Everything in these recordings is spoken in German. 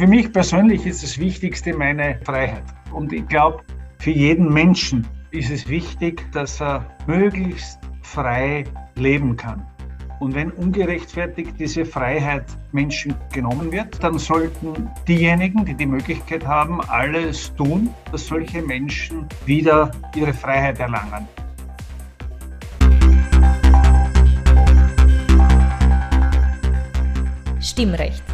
Für mich persönlich ist das Wichtigste meine Freiheit. Und ich glaube, für jeden Menschen ist es wichtig, dass er möglichst frei leben kann. Und wenn ungerechtfertigt diese Freiheit Menschen genommen wird, dann sollten diejenigen, die die Möglichkeit haben, alles tun, dass solche Menschen wieder ihre Freiheit erlangen. Stimmrecht,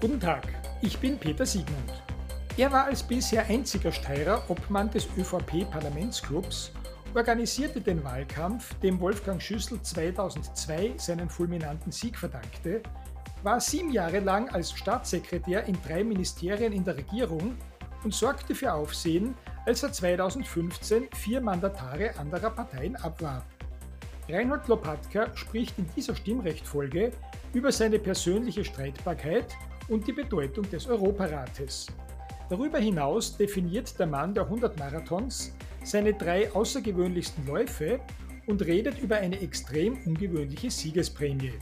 Guten Tag, ich bin Peter Siegmund. Er war als bisher einziger Steirer Obmann des ÖVP-Parlamentsclubs, organisierte den Wahlkampf, dem Wolfgang Schüssel 2002 seinen fulminanten Sieg verdankte, war sieben Jahre lang als Staatssekretär in drei Ministerien in der Regierung und sorgte für Aufsehen, als er 2015 vier Mandatare anderer Parteien abwarb. Reinhold Lopatka spricht in dieser Stimmrechtfolge über seine persönliche Streitbarkeit und die Bedeutung des Europarates. Darüber hinaus definiert der Mann der 100 Marathons seine drei außergewöhnlichsten Läufe und redet über eine extrem ungewöhnliche Siegesprämie.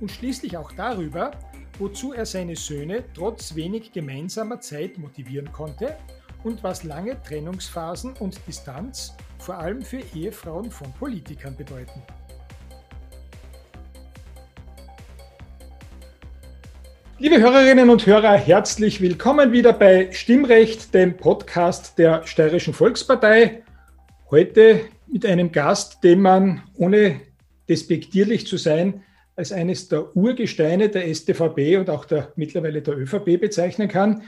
Und schließlich auch darüber, wozu er seine Söhne trotz wenig gemeinsamer Zeit motivieren konnte und was lange Trennungsphasen und Distanz vor allem für Ehefrauen von Politikern bedeuten. Liebe Hörerinnen und Hörer, herzlich willkommen wieder bei Stimmrecht, dem Podcast der Steirischen Volkspartei. Heute mit einem Gast, den man, ohne despektierlich zu sein, als eines der Urgesteine der StVP und auch der mittlerweile der ÖVP bezeichnen kann.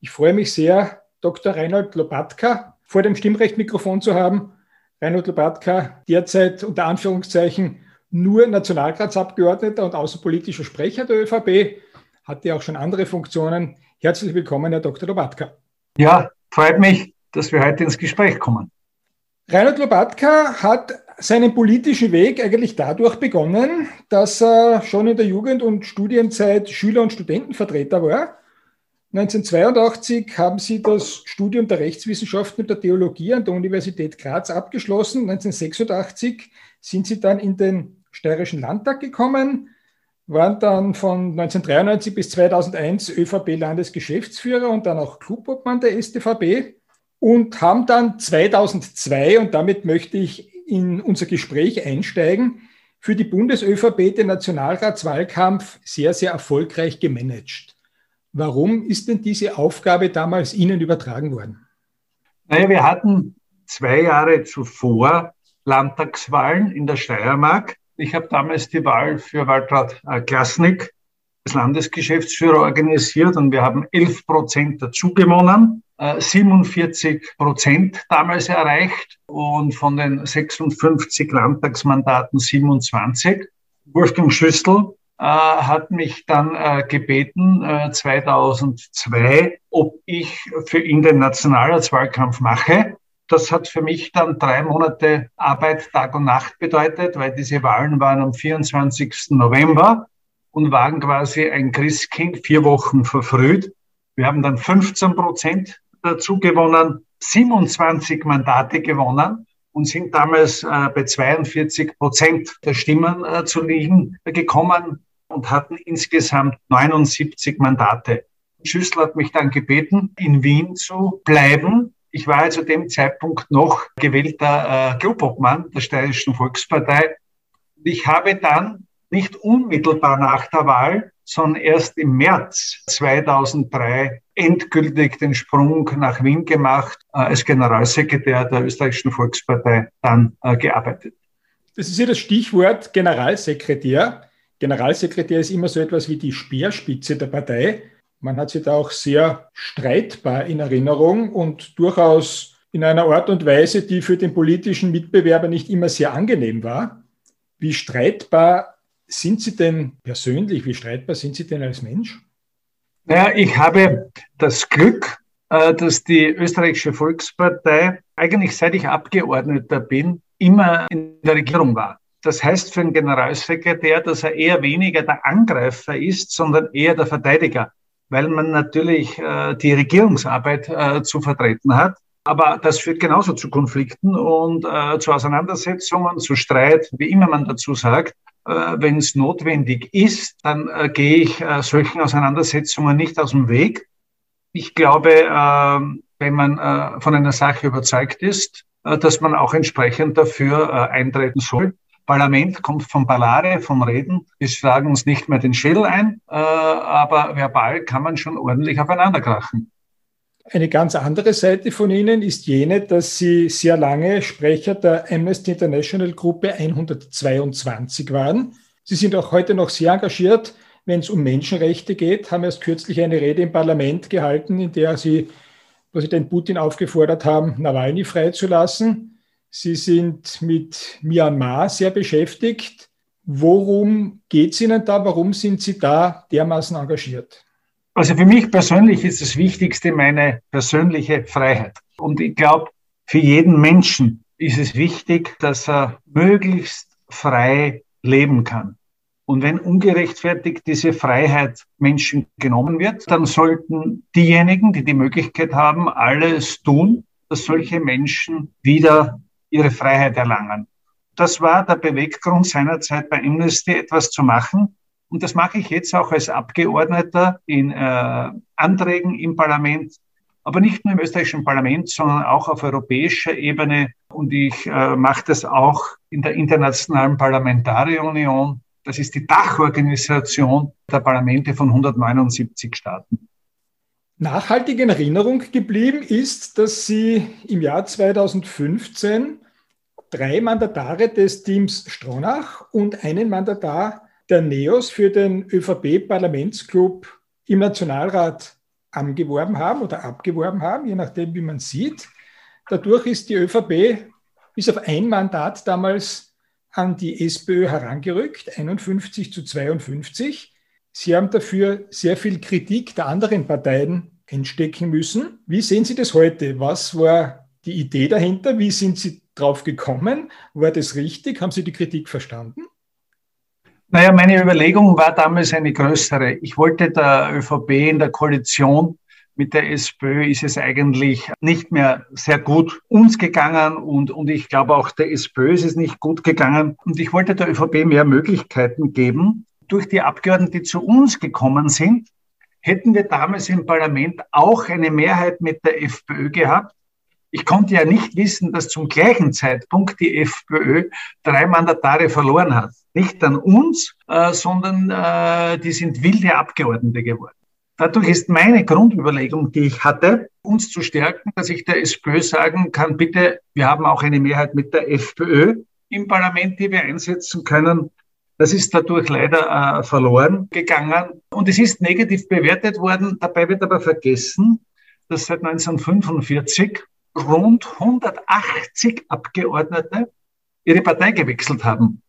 Ich freue mich sehr, Dr. Reinhold Lopatka vor dem Stimmrechtmikrofon zu haben. Reinhold Lopatka, derzeit unter Anführungszeichen nur Nationalratsabgeordneter und außenpolitischer Sprecher der ÖVP, hatte ja auch schon andere Funktionen. Herzlich willkommen, Herr Dr. Lopatka. Ja, freut mich, dass wir heute ins Gespräch kommen. Reinhold Lopatka hat seinen politischen Weg eigentlich dadurch begonnen, dass er schon in der Jugend- und Studienzeit Schüler- und Studentenvertreter war 1982 haben Sie das Studium der Rechtswissenschaften und der Theologie an der Universität Graz abgeschlossen. 1986 sind Sie dann in den Steirischen Landtag gekommen, waren dann von 1993 bis 2001 ÖVP-Landesgeschäftsführer und dann auch Clubobmann der StVP und haben dann 2002, und damit möchte ich in unser Gespräch einsteigen, für die Bundes-ÖVP den Nationalratswahlkampf sehr, sehr erfolgreich gemanagt. Warum ist denn diese Aufgabe damals Ihnen übertragen worden? Naja, wir hatten zwei Jahre zuvor Landtagswahlen in der Steiermark. Ich habe damals die Wahl für Waltraud äh, Klasnik als Landesgeschäftsführer organisiert und wir haben 11 Prozent dazu gewonnen, 47 äh, Prozent damals erreicht und von den 56 Landtagsmandaten 27. Wolfgang Schüssel äh, hat mich dann äh, gebeten, äh, 2002, ob ich für ihn den Nationalratswahlkampf mache. Das hat für mich dann drei Monate Arbeit Tag und Nacht bedeutet, weil diese Wahlen waren am 24. November und waren quasi ein Christkind vier Wochen verfrüht. Wir haben dann 15 Prozent dazu gewonnen, 27 Mandate gewonnen und sind damals äh, bei 42 Prozent der Stimmen äh, zu liegen gekommen und hatten insgesamt 79 Mandate. Schüssel hat mich dann gebeten, in Wien zu bleiben. Ich war zu dem Zeitpunkt noch gewählter äh, Clubobmann der Steirischen Volkspartei. Ich habe dann nicht unmittelbar nach der Wahl, sondern erst im März 2003 endgültig den Sprung nach Wien gemacht, äh, als Generalsekretär der Österreichischen Volkspartei dann äh, gearbeitet. Das ist ja das Stichwort Generalsekretär. Generalsekretär ist immer so etwas wie die Speerspitze der Partei. Man hat sie da auch sehr streitbar in Erinnerung und durchaus in einer Art und Weise, die für den politischen Mitbewerber nicht immer sehr angenehm war. Wie streitbar sind Sie denn persönlich, wie streitbar sind Sie denn als Mensch? Naja, ich habe das Glück, äh, dass die österreichische Volkspartei eigentlich seit ich Abgeordneter bin, immer in der Regierung war. Das heißt für einen Generalsekretär, dass er eher weniger der Angreifer ist, sondern eher der Verteidiger, weil man natürlich äh, die Regierungsarbeit äh, zu vertreten hat. Aber das führt genauso zu Konflikten und äh, zu Auseinandersetzungen, zu Streit, wie immer man dazu sagt. Äh, Wenn es notwendig ist, dann äh, gehe ich äh, solchen Auseinandersetzungen nicht aus dem Weg. Ich glaube, ähm, wenn man von einer Sache überzeugt ist, dass man auch entsprechend dafür eintreten soll. Parlament kommt vom Ballare, vom Reden. Wir schlagen uns nicht mehr den Schädel ein, aber verbal kann man schon ordentlich aufeinander krachen. Eine ganz andere Seite von Ihnen ist jene, dass Sie sehr lange Sprecher der Amnesty International Gruppe 122 waren. Sie sind auch heute noch sehr engagiert, wenn es um Menschenrechte geht, haben erst kürzlich eine Rede im Parlament gehalten, in der Sie Präsident Putin aufgefordert haben, Nawalny freizulassen. Sie sind mit Myanmar sehr beschäftigt. Worum geht es Ihnen da? Warum sind Sie da dermaßen engagiert? Also für mich persönlich ist das Wichtigste meine persönliche Freiheit. Und ich glaube, für jeden Menschen ist es wichtig, dass er möglichst frei leben kann. Und wenn ungerechtfertigt diese Freiheit Menschen genommen wird, dann sollten diejenigen, die die Möglichkeit haben, alles tun, dass solche Menschen wieder ihre Freiheit erlangen. Das war der Beweggrund seinerzeit bei Amnesty, etwas zu machen, und das mache ich jetzt auch als Abgeordneter in äh, Anträgen im Parlament, aber nicht nur im österreichischen Parlament, sondern auch auf europäischer Ebene. Und ich äh, mache das auch in der Internationalen Parlamentarierunion. Das ist die Dachorganisation der Parlamente von 179 Staaten. Nachhaltig in Erinnerung geblieben ist, dass Sie im Jahr 2015 drei Mandatare des Teams Stronach und einen Mandatar der NEOS für den ÖVP-Parlamentsclub im Nationalrat angeworben haben oder abgeworben haben, je nachdem, wie man sieht. Dadurch ist die ÖVP bis auf ein Mandat damals an die SPÖ herangerückt, 51 zu 52. Sie haben dafür sehr viel Kritik der anderen Parteien entstecken müssen. Wie sehen Sie das heute? Was war die Idee dahinter? Wie sind Sie drauf gekommen? War das richtig? Haben Sie die Kritik verstanden? Naja, meine Überlegung war damals eine größere. Ich wollte der ÖVP in der Koalition mit der SPÖ ist es eigentlich nicht mehr sehr gut uns gegangen und, und ich glaube auch der SPÖ ist es nicht gut gegangen. Und ich wollte der ÖVP mehr Möglichkeiten geben. Durch die Abgeordneten, die zu uns gekommen sind, hätten wir damals im Parlament auch eine Mehrheit mit der FPÖ gehabt. Ich konnte ja nicht wissen, dass zum gleichen Zeitpunkt die FPÖ drei Mandatare verloren hat. Nicht an uns, äh, sondern äh, die sind wilde Abgeordnete geworden. Dadurch ist meine Grundüberlegung, die ich hatte, uns zu stärken, dass ich der SPÖ sagen kann, bitte, wir haben auch eine Mehrheit mit der FPÖ im Parlament, die wir einsetzen können. Das ist dadurch leider äh, verloren gegangen und es ist negativ bewertet worden. Dabei wird aber vergessen, dass seit 1945 rund 180 Abgeordnete ihre Partei gewechselt haben.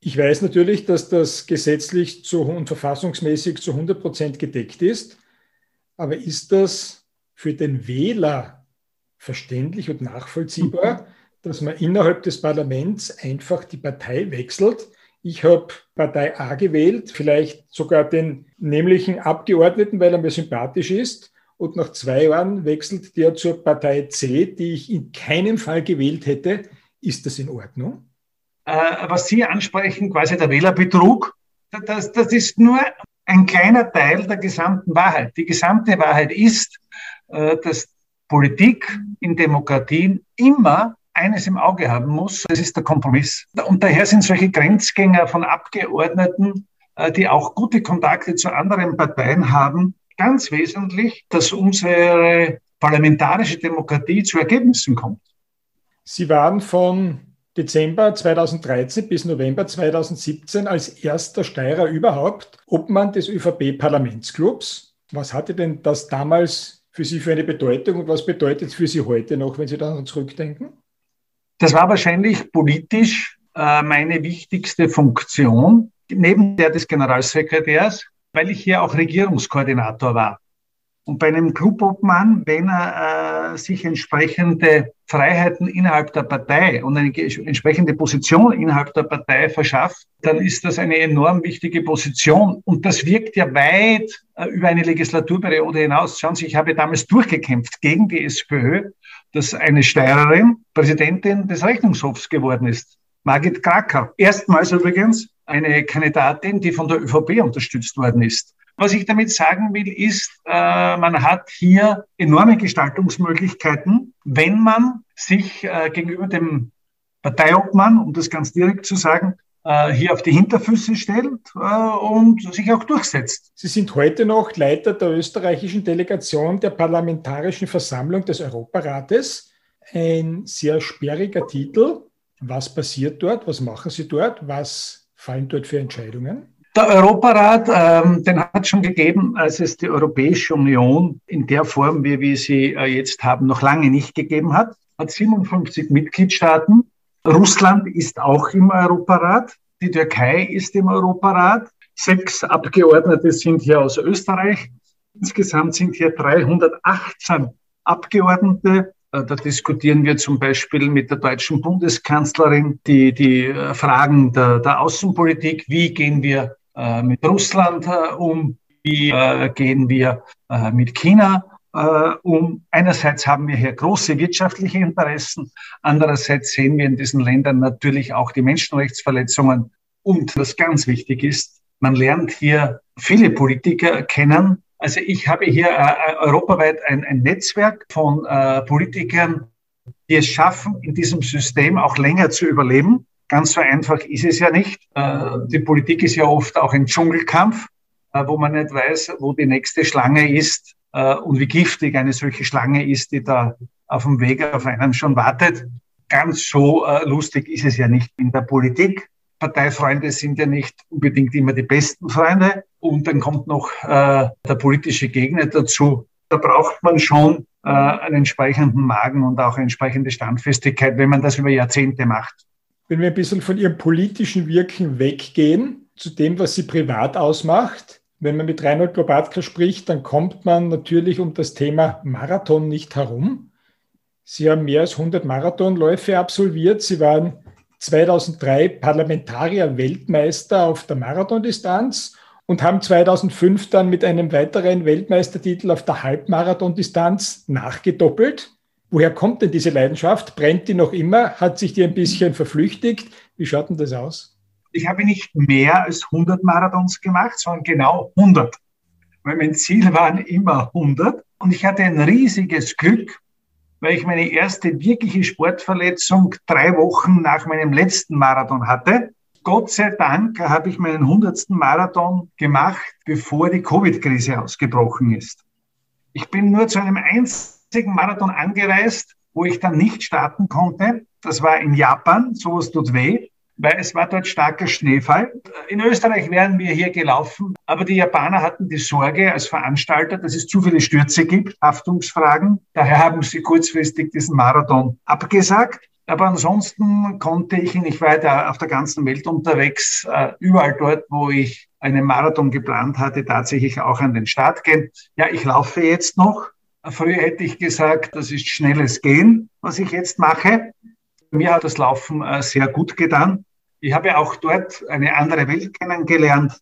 Ich weiß natürlich, dass das gesetzlich zu, und verfassungsmäßig zu 100 Prozent gedeckt ist. Aber ist das für den Wähler verständlich und nachvollziehbar, dass man innerhalb des Parlaments einfach die Partei wechselt? Ich habe Partei A gewählt, vielleicht sogar den nämlichen Abgeordneten, weil er mir sympathisch ist und nach zwei Jahren wechselt der zur Partei C, die ich in keinem Fall gewählt hätte. Ist das in Ordnung? Äh, was Sie ansprechen, quasi der Wählerbetrug, das, das ist nur ein kleiner Teil der gesamten Wahrheit. Die gesamte Wahrheit ist, äh, dass Politik in Demokratien immer eines im Auge haben muss, das ist der Kompromiss. Und daher sind solche Grenzgänger von Abgeordneten, äh, die auch gute Kontakte zu anderen Parteien haben, ganz wesentlich, dass unsere parlamentarische Demokratie zu Ergebnissen kommt. Sie waren von Dezember 2013 bis November 2017 als erster Steirer überhaupt Obmann des ÖVP-Parlamentsclubs. Was hatte denn das damals für Sie für eine Bedeutung und was bedeutet es für Sie heute noch, wenn Sie daran zurückdenken? Das war wahrscheinlich politisch äh, meine wichtigste Funktion, neben der des Generalsekretärs, weil ich hier auch Regierungskoordinator war. Und bei einem Clubobmann, wenn er äh, sich entsprechende Freiheiten innerhalb der Partei und eine entsprechende Position innerhalb der Partei verschafft, dann ist das eine enorm wichtige Position. Und das wirkt ja weit äh, über eine Legislaturperiode hinaus. Schauen Sie, ich habe damals durchgekämpft gegen die SPÖ, dass eine Steirerin Präsidentin des Rechnungshofs geworden ist. Margit Kracker. Erstmals übrigens eine Kandidatin, die von der ÖVP unterstützt worden ist. Was ich damit sagen will, ist, äh, man hat hier enorme Gestaltungsmöglichkeiten, wenn man sich äh, gegenüber dem Parteiobmann, um das ganz direkt zu sagen, äh, hier auf die Hinterfüße stellt äh, und sich auch durchsetzt. Sie sind heute noch Leiter der österreichischen Delegation der Parlamentarischen Versammlung des Europarates. Ein sehr sperriger Titel. Was passiert dort? Was machen Sie dort? Was fallen dort für Entscheidungen? Der Europarat, ähm, den hat es schon gegeben, als es die Europäische Union in der Form, wie wir sie äh, jetzt haben, noch lange nicht gegeben hat. Hat 57 Mitgliedstaaten. Russland ist auch im Europarat. Die Türkei ist im Europarat. Sechs Abgeordnete sind hier aus Österreich. Insgesamt sind hier 318 Abgeordnete. Äh, da diskutieren wir zum Beispiel mit der deutschen Bundeskanzlerin die, die äh, Fragen der, der Außenpolitik. Wie gehen wir mit Russland äh, um? Wie äh, gehen wir mit China um? Einerseits haben wir hier große wirtschaftliche Interessen, andererseits sehen wir in diesen Ländern natürlich auch die Menschenrechtsverletzungen. Und was ganz wichtig ist, man lernt hier viele Politiker kennen. Also ich habe hier europaweit ein, ein Netzwerk von Politikern, die es schaffen, in diesem System auch länger zu überleben Ganz so einfach ist es ja nicht. Äh, die Politik ist ja oft auch ein Dschungelkampf, äh, wo man nicht weiß, wo die nächste Schlange ist äh, und wie giftig eine solche Schlange ist, die da auf dem Weg auf einen schon wartet. Ganz so lustig ist es ja nicht in der Politik. Parteifreunde sind ja nicht unbedingt immer die besten Freunde. Und dann kommt noch äh, der politische Gegner dazu. Da braucht man schon äh, einen entsprechenden Magen und auch eine entsprechende Standfestigkeit, wenn man das über Jahrzehnte macht wenn wir ein bisschen von Ihrem politischen Wirken weggehen, zu dem, was Sie privat ausmacht. Wenn man mit Reinhold Lobatka spricht, dann kommt man natürlich um das Thema Marathon nicht herum. Sie haben mehr als 100 Marathonläufe absolviert. Sie waren 2003 Parlamentarier-Weltmeister auf der Marathondistanz und haben 2005 dann mit einem weiteren Weltmeistertitel auf der Halbmarathondistanz nachgedoppelt. Woher kommt denn diese Leidenschaft? Brennt die noch immer? Hat sich die ein bisschen verflüchtigt? Wie schaut denn das aus? Ich habe nicht mehr als 100 Marathons gemacht, sondern genau 100. Weil mein Ziel waren immer 100. Und ich hatte ein riesiges Glück, weil ich meine erste wirkliche Sportverletzung drei Wochen nach meinem letzten Marathon hatte. Gott sei Dank habe ich meinen 100. Marathon gemacht, bevor die Covid-Krise ausgebrochen ist. Ich bin nur zu einem einzigen einzigen Marathon angereist, wo ich dann nicht starten konnte. Das war in Japan. Sowas tut weh, weil es war dort starker Schneefall. In Österreich wären wir hier gelaufen, aber die Japaner hatten die Sorge als Veranstalter, dass es zu viele Stürze gibt, Haftungsfragen. Daher haben sie kurzfristig diesen Marathon abgesagt. Aber ansonsten konnte ich ihn, ich war da auf der ganzen Welt unterwegs, äh, überall dort, wo ich einen Marathon geplant hatte, tatsächlich auch an den Start gehen. Ja, ich laufe jetzt noch. Früher hätte ich gesagt, das ist schnelles Gehen, was ich jetzt mache. Mir hat das Laufen äh, sehr gut getan. Ich habe auch dort eine andere Welt kennengelernt.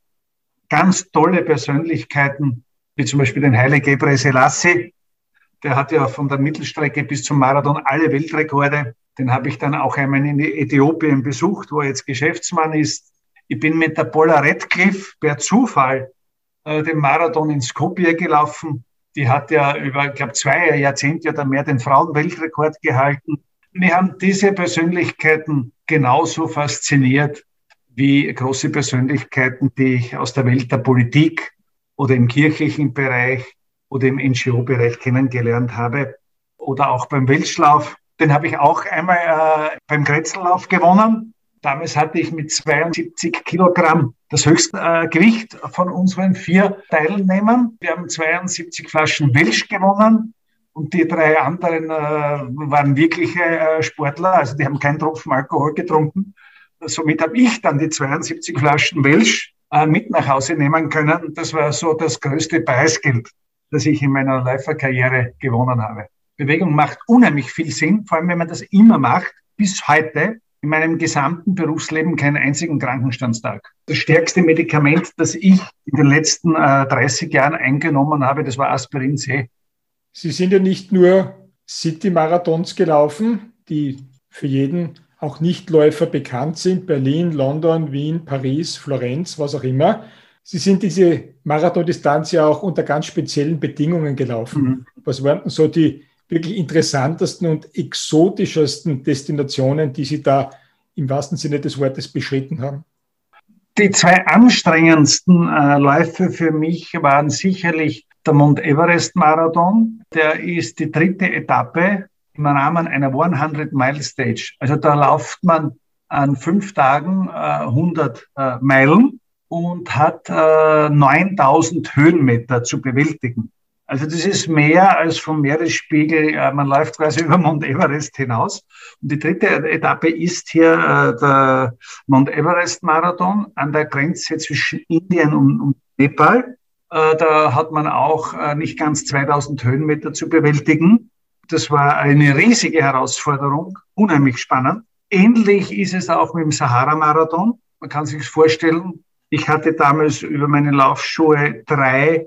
Ganz tolle Persönlichkeiten, wie zum Beispiel den Haile Gebre Selassie. Der hat ja von der Mittelstrecke bis zum Marathon alle Weltrekorde. Den habe ich dann auch einmal in Äthiopien besucht, wo er jetzt Geschäftsmann ist. Ich bin mit der Paula Redcliffe per Zufall äh, den Marathon in Skopje gelaufen die hat ja über, ich glaube, zwei Jahrzehnte oder mehr den Frauenweltrekord gehalten. Mir haben diese Persönlichkeiten genauso fasziniert wie große Persönlichkeiten, die ich aus der Welt der Politik oder im kirchlichen Bereich oder im NGO-Bereich kennengelernt habe. Oder auch beim Weltschlauf. Den habe ich auch einmal äh, beim Kretzellauf gewonnen. Damals hatte ich mit 72 Kilogramm das höchste äh, Gewicht von unseren vier Teilnehmern. Wir haben 72 Flaschen Welsch gewonnen. Und die drei anderen äh, waren wirkliche äh, Sportler, also die haben keinen Tropfen Alkohol getrunken. Somit habe ich dann die 72 Flaschen Welsch äh, mit nach Hause nehmen können. Das war so das größte Preisgeld, das ich in meiner Läuferkarriere gewonnen habe. Bewegung macht unheimlich viel Sinn, vor allem wenn man das immer macht, bis heute in meinem gesamten Berufsleben keinen einzigen Krankenstandstag. Das stärkste Medikament, das ich in den letzten äh, 30 Jahren eingenommen habe, das war Aspirin C. Sie sind ja nicht nur City-Marathons gelaufen, die für jeden auch Nichtläufer bekannt sind, Berlin, London, Wien, Paris, Florenz, was auch immer. Sie sind diese Marathondistanz ja auch unter ganz speziellen Bedingungen gelaufen. Mhm. Was waren denn so die wirklich interessantesten und exotischesten Destinationen, die Sie da im wahrsten Sinne des Wortes beschritten haben? Die zwei anstrengendsten äh, Läufe für mich waren sicherlich der Mount Everest Marathon. Der ist die dritte Etappe im Rahmen einer 100 Mile Stage. Also da läuft man an fünf Tagen äh, 100 äh, Meilen und hat äh, 9000 Höhenmeter zu bewältigen. Also das ist mehr als vom Meeresspiegel. Äh, man läuft quasi über Mount Everest hinaus. Und die dritte Etappe ist hier äh, der Mount Everest Marathon an der Grenze zwischen Indien und, Nepal. Äh, da hat man auch nicht ganz 2000 Höhenmeter zu bewältigen. Das war eine riesige Herausforderung, unheimlich spannend. Ähnlich ist es auch mit dem Sahara-Marathon. Man kann sich vorstellen, ich hatte damals über meine Laufschuhe drei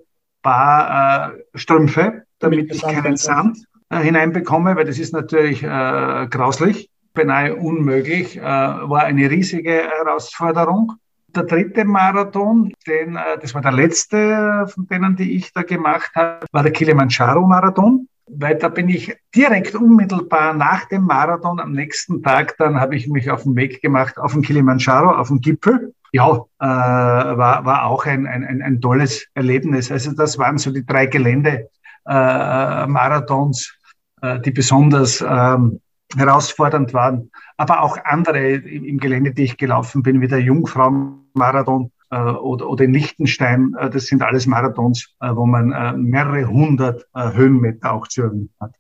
Paar äh, Strümpfe, damit ich keinen Sand äh, hineinbekomme, weil das ist natürlich äh, grauslich, beinahe unmöglich, äh, war eine riesige Herausforderung. Der dritte Marathon, den, äh, das war der letzte von denen, die ich da gemacht habe, war der Kilimanjaro-Marathon weil da bin ich direkt unmittelbar nach dem Marathon am nächsten Tag, dann habe ich mich auf den Weg gemacht auf den Kilimanjaro, auf den Gipfel. Ja, äh, war, war auch ein, ein, ein tolles Erlebnis. Also das waren so die drei Gelände-Marathons, äh, äh, die besonders ähm, herausfordernd waren. Aber auch andere im, Gelände, die ich gelaufen bin, wie der Jungfrau-Marathon äh, oder, oder in Liechtenstein. Äh, das sind alles Marathons, äh, wo man mehrere hundert Höhenmeter auch zu erhöhen hat.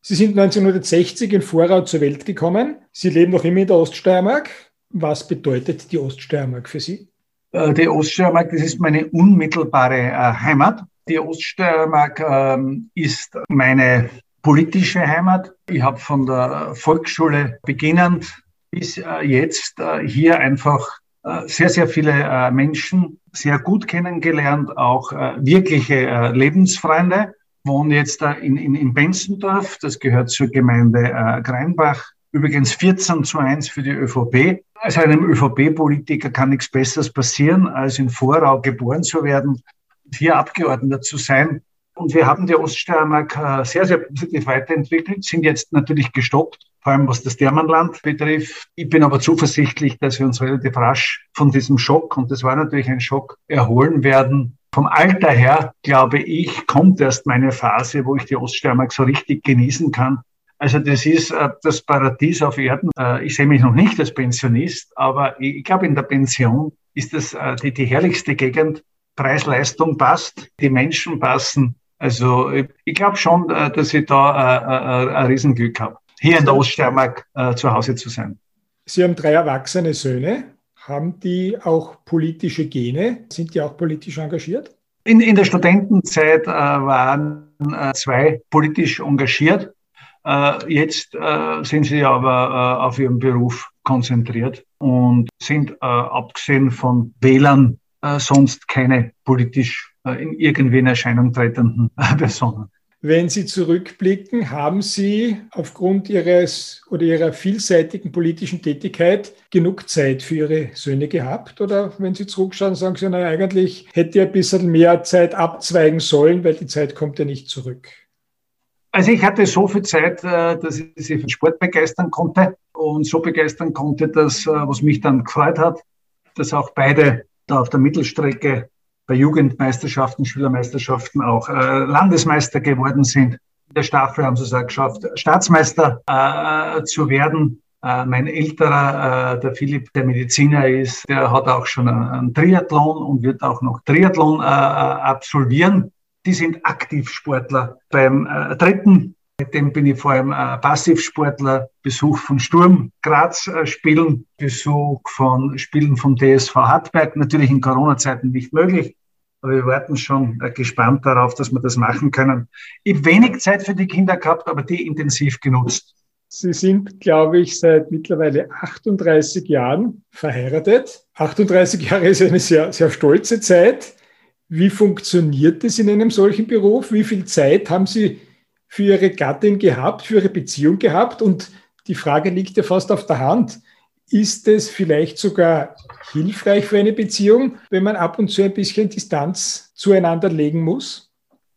Sie sind 1960 in Vorau zur Welt gekommen. Sie leben noch immer in der Oststeiermark. Was bedeutet die Oststeiermark für Sie? Die Oststeiermark, das ist meine unmittelbare Heimat. Die Oststeiermark ähm, ist meine politische Heimat. Ich habe von der Volksschule beginnend bis jetzt hier einfach äh, sehr, sehr viele äh, Menschen sehr gut kennengelernt, auch äh, wirkliche Lebensfreunde. Wohne jetzt in, in, in Benzendorf, das gehört zur Gemeinde Greinbach. Übrigens 14 zu 1 für die ÖVP. Als einem ÖVP-Politiker kann nichts Besseres passieren, als in Vorau geboren zu werden und hier Abgeordneter zu sein. Und wir haben die Oststeiermark sehr, sehr positiv weiterentwickelt, sind jetzt natürlich gestoppt vor allem was das Dermanland betrifft. Ich bin aber zuversichtlich, dass wir uns relativ rasch von diesem Schock, und das war natürlich ein Schock, erholen werden. Vom Alter her, glaube ich, kommt erst meine Phase, wo ich die Oststeiermark so richtig genießen kann. Also das ist äh, das Paradies auf Erden. Äh, ich sehe mich noch nicht als Pensionist, aber ich, ich glaube, in der Pension ist das äh, die, die herrlichste Gegend. Preis-Leistung passt, die Menschen passen. Also ich, ich glaube schon, dass ich da ein Riesenglück habe hier in der Oststeiermark zu Hause zu sein. Sie haben drei erwachsene Söhne. Haben die auch politische Gene? Sind die auch politisch engagiert? In, in der Studentenzeit waren zwei politisch engagiert. Äh, jetzt äh, sind sie aber äh, auf ihren Beruf konzentriert und sind abgesehen von Wählern sonst keine politisch in irgendwie in Erscheinung tretenden Personen. Wenn Sie zurückblicken, haben Sie aufgrund Ihres oder Ihrer vielseitigen politischen Tätigkeit genug Zeit für Ihre Söhne gehabt? Oder wenn Sie zurückschauen, sagen Sie, naja, eigentlich hätte ich ein bisschen mehr Zeit abzweigen sollen, weil die Zeit kommt ja nicht zurück. Also ich hatte so viel Zeit, äh, dass ich sie für Sport begeistern konnte und so begeistern konnte, dass, äh, was mich dann gefreut hat, dass auch beide da auf der Mittelstrecke bei Jugendmeisterschaften, Schülermeisterschaften auch äh, Landesmeister geworden sind. In der Staffel haben sie es auch geschafft, Staatsmeister äh, zu werden. Äh, mein älterer, äh, der Philipp, der Mediziner ist, der hat auch schon einen Triathlon und wird auch noch Triathlon absolvieren. Die sind Aktivsportler. Beim dritten, mit dem bin ich vor allem Passivsportler, Besuch von Sturm Graz spielen, Besuch von Spielen vom TSV Hartberg, natürlich in Corona-Zeiten nicht möglich. Aber wir warten schon gespannt darauf, dass wir das machen können. Ich habe wenig Zeit für die Kinder gehabt, aber die intensiv genutzt. Sie sind, glaube ich, seit mittlerweile 38 Jahren verheiratet. 38 Jahre ist eine sehr, sehr stolze Zeit. Wie funktioniert es in einem solchen Beruf? Wie viel Zeit haben Sie für Ihre Gattin gehabt, für Ihre Beziehung gehabt? Und die Frage liegt ja fast auf der Hand. Ist es vielleicht sogar hilfreich für eine Beziehung, wenn man ab und zu ein bisschen Distanz zueinander legen muss?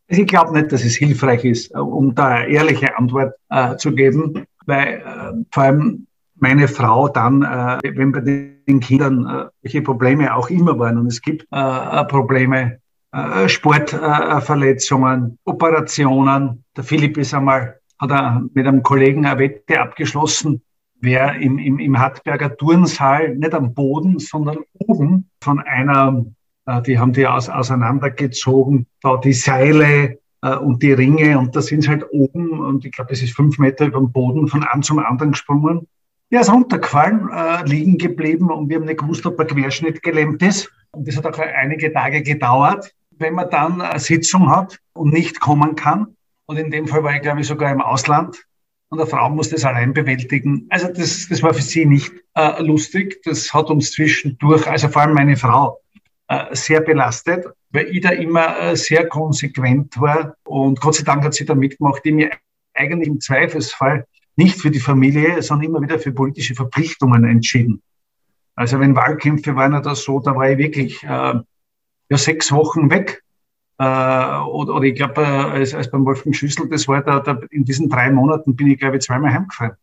Ich glaube nicht, dass es hilfreich ist, um da eine ehrliche Antwort äh, zu geben weil äh, vor allem meine Frau dann, äh, wenn bei den Kindern äh, welche Probleme auch immer waren, und es gibt äh, Probleme, äh, Sportverletzungen, Operationen. Der Philipp ist einmal, hat er mit einem Kollegen eine Wette abgeschlossen, wer im, im, im Hartberger Turnsaal, nicht am Boden, sondern oben von einer, äh, die haben die aus, auseinandergezogen, da die Seile äh, und die Ringe und da sind sie halt oben und ich glaube, es ist fünf Meter über dem Boden von einem zum anderen gesprungen. Er ist runtergefallen, äh, liegen geblieben und wir haben nicht gewusst, ob er Querschnitt gelähmt ist. Und das hat auch einige Tage gedauert. Wenn man dann eine Sitzung hat und nicht kommen kann, und in dem Fall war ich, glaube ich, sogar im Ausland, und eine Frau muss das allein bewältigen. Also das, das war für sie nicht äh, lustig. Das hat uns zwischendurch, also vor allem meine Frau, äh, sehr belastet, weil ich da immer äh, sehr konsequent war. Und Gott sei Dank hat sie da mitgemacht, die mir eigentlich im Zweifelsfall nicht für die Familie, sondern immer wieder für politische Verpflichtungen entschieden. Also wenn Wahlkämpfe waren das so, da war ich wirklich äh, ja, sechs Wochen weg. Äh, oder, oder ich glaube, äh, als, als beim Wolfgang Schüssel, das war da, da, in diesen drei Monaten bin ich, glaube ich, zweimal heimgefahren.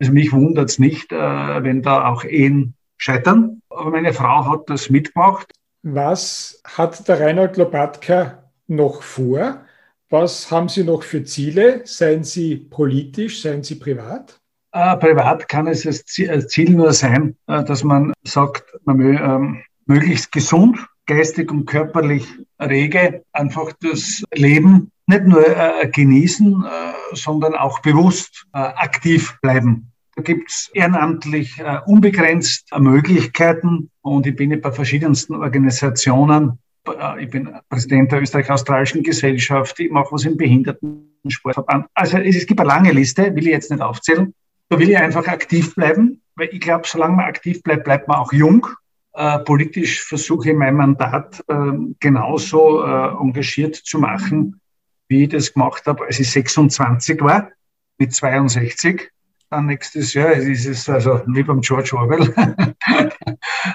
Also mich wundert es nicht, äh, wenn da auch Ehen scheitern. Aber meine Frau hat das mitgemacht. Was hat der Reinhold Lopatka noch vor? Was haben Sie noch für Ziele? Seien Sie politisch, seien Sie privat? Äh, privat kann es als Ziel nur sein, äh, dass man sagt, man will ähm, möglichst gesund, geistig und körperlich rege, einfach das Leben nicht nur äh, genießen, äh, sondern auch bewusst äh, aktiv bleiben. Da gibt es ehrenamtlich äh, unbegrenzt Möglichkeiten und ich bin bei verschiedensten Organisationen. Äh, ich bin Präsident der Österreich-Australischen Gesellschaft, ich mache was im Behindertensportverband. Also es gibt eine lange Liste, will ich jetzt nicht aufzählen. Da will ich einfach aktiv bleiben, weil ich glaube, solange man aktiv bleibt, bleibt man auch jung. Äh, politisch versuche ich mein Mandat äh, genauso äh, engagiert zu machen, wie ich das gemacht habe, als ich 26 war, mit 62 dann nächstes Jahr ist es also wie beim George Orwell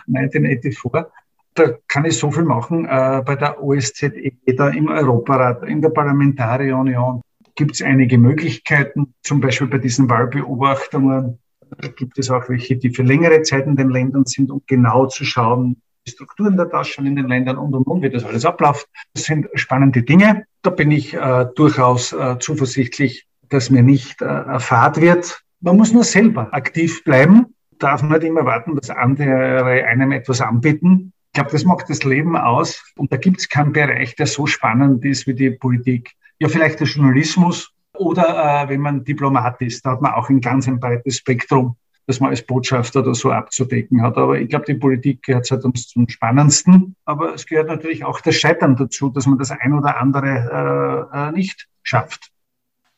1984. Da kann ich so viel machen äh, bei der OSZE, da im Europarat, in der Parlamentarierunion gibt es einige Möglichkeiten, zum Beispiel bei diesen Wahlbeobachtungen gibt es auch welche, die für längere Zeit in den Ländern sind, um genau zu schauen, die Strukturen der Taschen in den Ländern und und und, wie das alles abläuft. Das sind spannende Dinge. Da bin ich äh, durchaus äh, zuversichtlich, dass mir nicht äh, Fahrt wird. Man muss nur selber aktiv bleiben, darf nicht immer warten, dass andere einem etwas anbieten. Ich glaube, das macht das Leben aus. Und da gibt es keinen Bereich, der so spannend ist wie die Politik. Ja, vielleicht der Journalismus oder äh, wenn man Diplomat ist, da hat man auch ein ganz ein breites Spektrum, das man als Botschafter oder so abzudecken hat. Aber ich glaube, die Politik gehört halt uns zum Spannendsten. Aber es gehört natürlich auch das Scheitern dazu, dass man das ein oder andere äh, äh nicht schafft.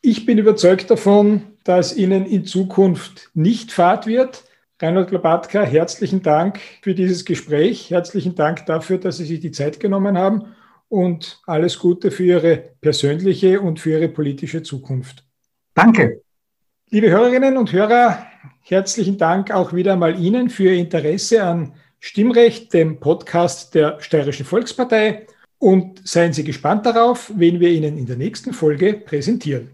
Ich bin überzeugt davon, dass Ihnen in Zukunft nicht fad wird. Reinhold Lobatka, herzlichen Dank für dieses Gespräch. Herzlichen Dank dafür, dass Sie sich die Zeit genommen haben und alles Gute für Ihre persönliche und für Ihre politische Zukunft. Danke. Liebe Hörerinnen und Hörer, herzlichen Dank auch wieder mal Ihnen für Ihr Interesse an Stimmrecht, dem Podcast der Steirischen Volkspartei. Und seien Sie gespannt darauf, wen wir Ihnen in der nächsten Folge präsentieren.